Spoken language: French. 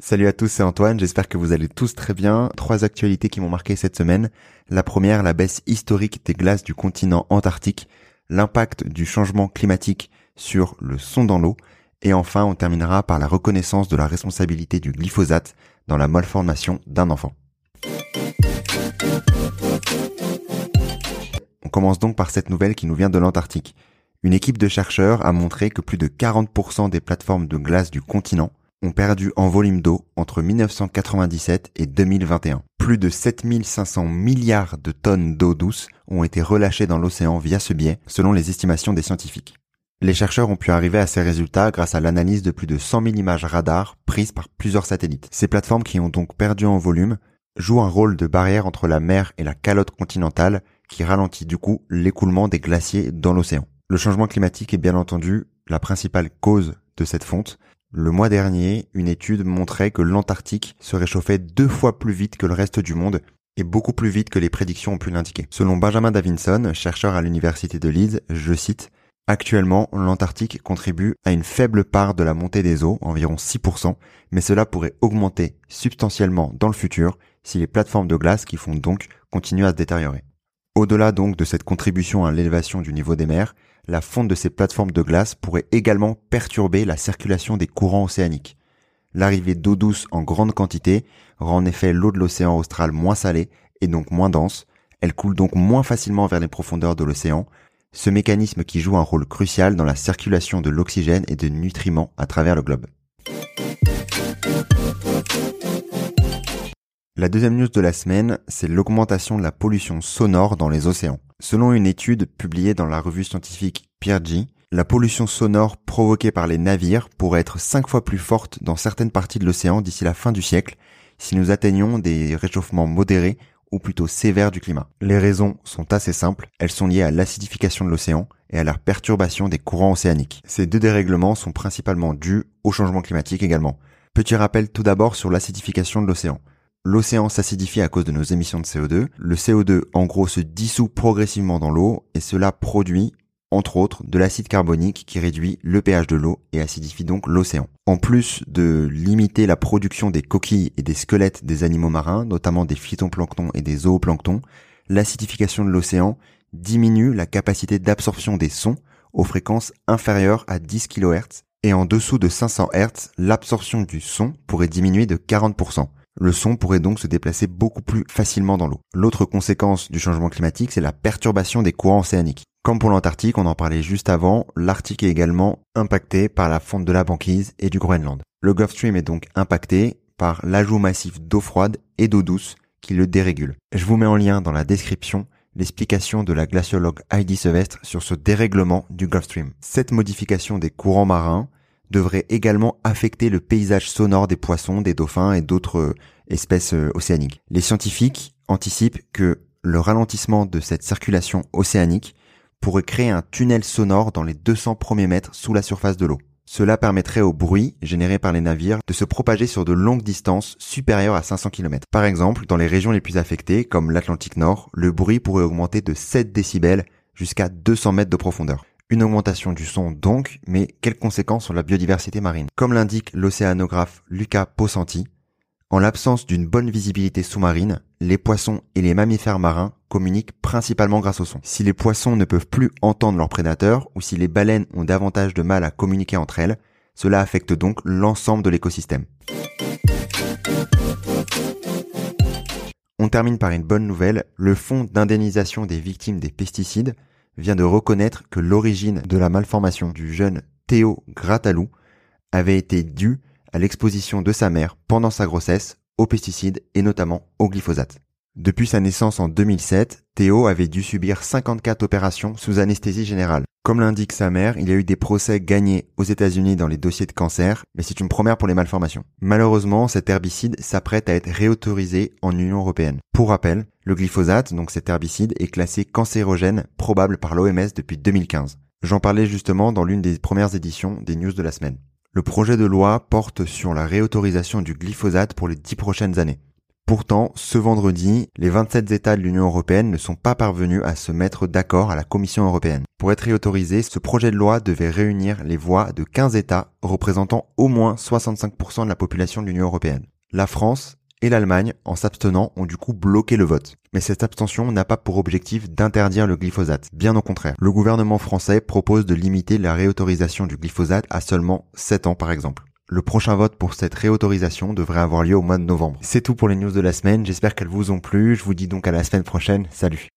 Salut à tous, c'est Antoine, j'espère que vous allez tous très bien. Trois actualités qui m'ont marqué cette semaine. La première, la baisse historique des glaces du continent antarctique, l'impact du changement climatique sur le son dans l'eau, et enfin on terminera par la reconnaissance de la responsabilité du glyphosate dans la malformation d'un enfant. On commence donc par cette nouvelle qui nous vient de l'Antarctique. Une équipe de chercheurs a montré que plus de 40% des plateformes de glace du continent ont perdu en volume d'eau entre 1997 et 2021. Plus de 7500 milliards de tonnes d'eau douce ont été relâchées dans l'océan via ce biais, selon les estimations des scientifiques. Les chercheurs ont pu arriver à ces résultats grâce à l'analyse de plus de 100 000 images radar prises par plusieurs satellites. Ces plateformes qui ont donc perdu en volume jouent un rôle de barrière entre la mer et la calotte continentale qui ralentit du coup l'écoulement des glaciers dans l'océan. Le changement climatique est bien entendu la principale cause de cette fonte, le mois dernier, une étude montrait que l'Antarctique se réchauffait deux fois plus vite que le reste du monde et beaucoup plus vite que les prédictions ont pu l'indiquer. Selon Benjamin Davinson, chercheur à l'université de Leeds, je cite, Actuellement, l'Antarctique contribue à une faible part de la montée des eaux, environ 6%, mais cela pourrait augmenter substantiellement dans le futur si les plateformes de glace qui font donc continuent à se détériorer. Au-delà donc de cette contribution à l'élévation du niveau des mers, la fonte de ces plateformes de glace pourrait également perturber la circulation des courants océaniques. L'arrivée d'eau douce en grande quantité rend en effet l'eau de l'océan austral moins salée et donc moins dense, elle coule donc moins facilement vers les profondeurs de l'océan, ce mécanisme qui joue un rôle crucial dans la circulation de l'oxygène et de nutriments à travers le globe. La deuxième news de la semaine, c'est l'augmentation de la pollution sonore dans les océans. Selon une étude publiée dans la revue scientifique G, la pollution sonore provoquée par les navires pourrait être cinq fois plus forte dans certaines parties de l'océan d'ici la fin du siècle si nous atteignons des réchauffements modérés ou plutôt sévères du climat. Les raisons sont assez simples, elles sont liées à l'acidification de l'océan et à la perturbation des courants océaniques. Ces deux dérèglements sont principalement dus au changement climatique également. Petit rappel tout d'abord sur l'acidification de l'océan l'océan s'acidifie à cause de nos émissions de CO2. Le CO2, en gros, se dissout progressivement dans l'eau et cela produit, entre autres, de l'acide carbonique qui réduit le pH de l'eau et acidifie donc l'océan. En plus de limiter la production des coquilles et des squelettes des animaux marins, notamment des phytoplanctons et des zooplanctons, l'acidification de l'océan diminue la capacité d'absorption des sons aux fréquences inférieures à 10 kHz et en dessous de 500 Hz, l'absorption du son pourrait diminuer de 40%. Le son pourrait donc se déplacer beaucoup plus facilement dans l'eau. L'autre conséquence du changement climatique, c'est la perturbation des courants océaniques. Comme pour l'Antarctique, on en parlait juste avant, l'Arctique est également impacté par la fonte de la banquise et du Groenland. Le Gulf Stream est donc impacté par l'ajout massif d'eau froide et d'eau douce qui le dérégule. Je vous mets en lien dans la description l'explication de la glaciologue Heidi Sevestre sur ce dérèglement du Gulf Stream. Cette modification des courants marins devrait également affecter le paysage sonore des poissons, des dauphins et d'autres euh, espèces euh, océaniques. Les scientifiques anticipent que le ralentissement de cette circulation océanique pourrait créer un tunnel sonore dans les 200 premiers mètres sous la surface de l'eau. Cela permettrait au bruit généré par les navires de se propager sur de longues distances supérieures à 500 km. Par exemple, dans les régions les plus affectées, comme l'Atlantique Nord, le bruit pourrait augmenter de 7 décibels jusqu'à 200 mètres de profondeur. Une augmentation du son donc, mais quelles conséquences sur la biodiversité marine? Comme l'indique l'océanographe Luca Posanti, en l'absence d'une bonne visibilité sous-marine, les poissons et les mammifères marins communiquent principalement grâce au son. Si les poissons ne peuvent plus entendre leurs prédateurs ou si les baleines ont davantage de mal à communiquer entre elles, cela affecte donc l'ensemble de l'écosystème. On termine par une bonne nouvelle, le fonds d'indemnisation des victimes des pesticides vient de reconnaître que l'origine de la malformation du jeune Théo Gratalou avait été due à l'exposition de sa mère pendant sa grossesse aux pesticides et notamment au glyphosate. Depuis sa naissance en 2007, Théo avait dû subir 54 opérations sous anesthésie générale. Comme l'indique sa mère, il y a eu des procès gagnés aux États-Unis dans les dossiers de cancer, mais c'est une première pour les malformations. Malheureusement, cet herbicide s'apprête à être réautorisé en Union européenne. Pour rappel, le glyphosate, donc cet herbicide, est classé cancérogène probable par l'OMS depuis 2015. J'en parlais justement dans l'une des premières éditions des news de la semaine. Le projet de loi porte sur la réautorisation du glyphosate pour les dix prochaines années. Pourtant, ce vendredi, les 27 États de l'Union européenne ne sont pas parvenus à se mettre d'accord à la Commission européenne. Pour être réautorisé, ce projet de loi devait réunir les voix de 15 États représentant au moins 65% de la population de l'Union européenne. La France et l'Allemagne, en s'abstenant, ont du coup bloqué le vote. Mais cette abstention n'a pas pour objectif d'interdire le glyphosate, bien au contraire. Le gouvernement français propose de limiter la réautorisation du glyphosate à seulement 7 ans par exemple. Le prochain vote pour cette réautorisation devrait avoir lieu au mois de novembre. C'est tout pour les news de la semaine, j'espère qu'elles vous ont plu, je vous dis donc à la semaine prochaine, salut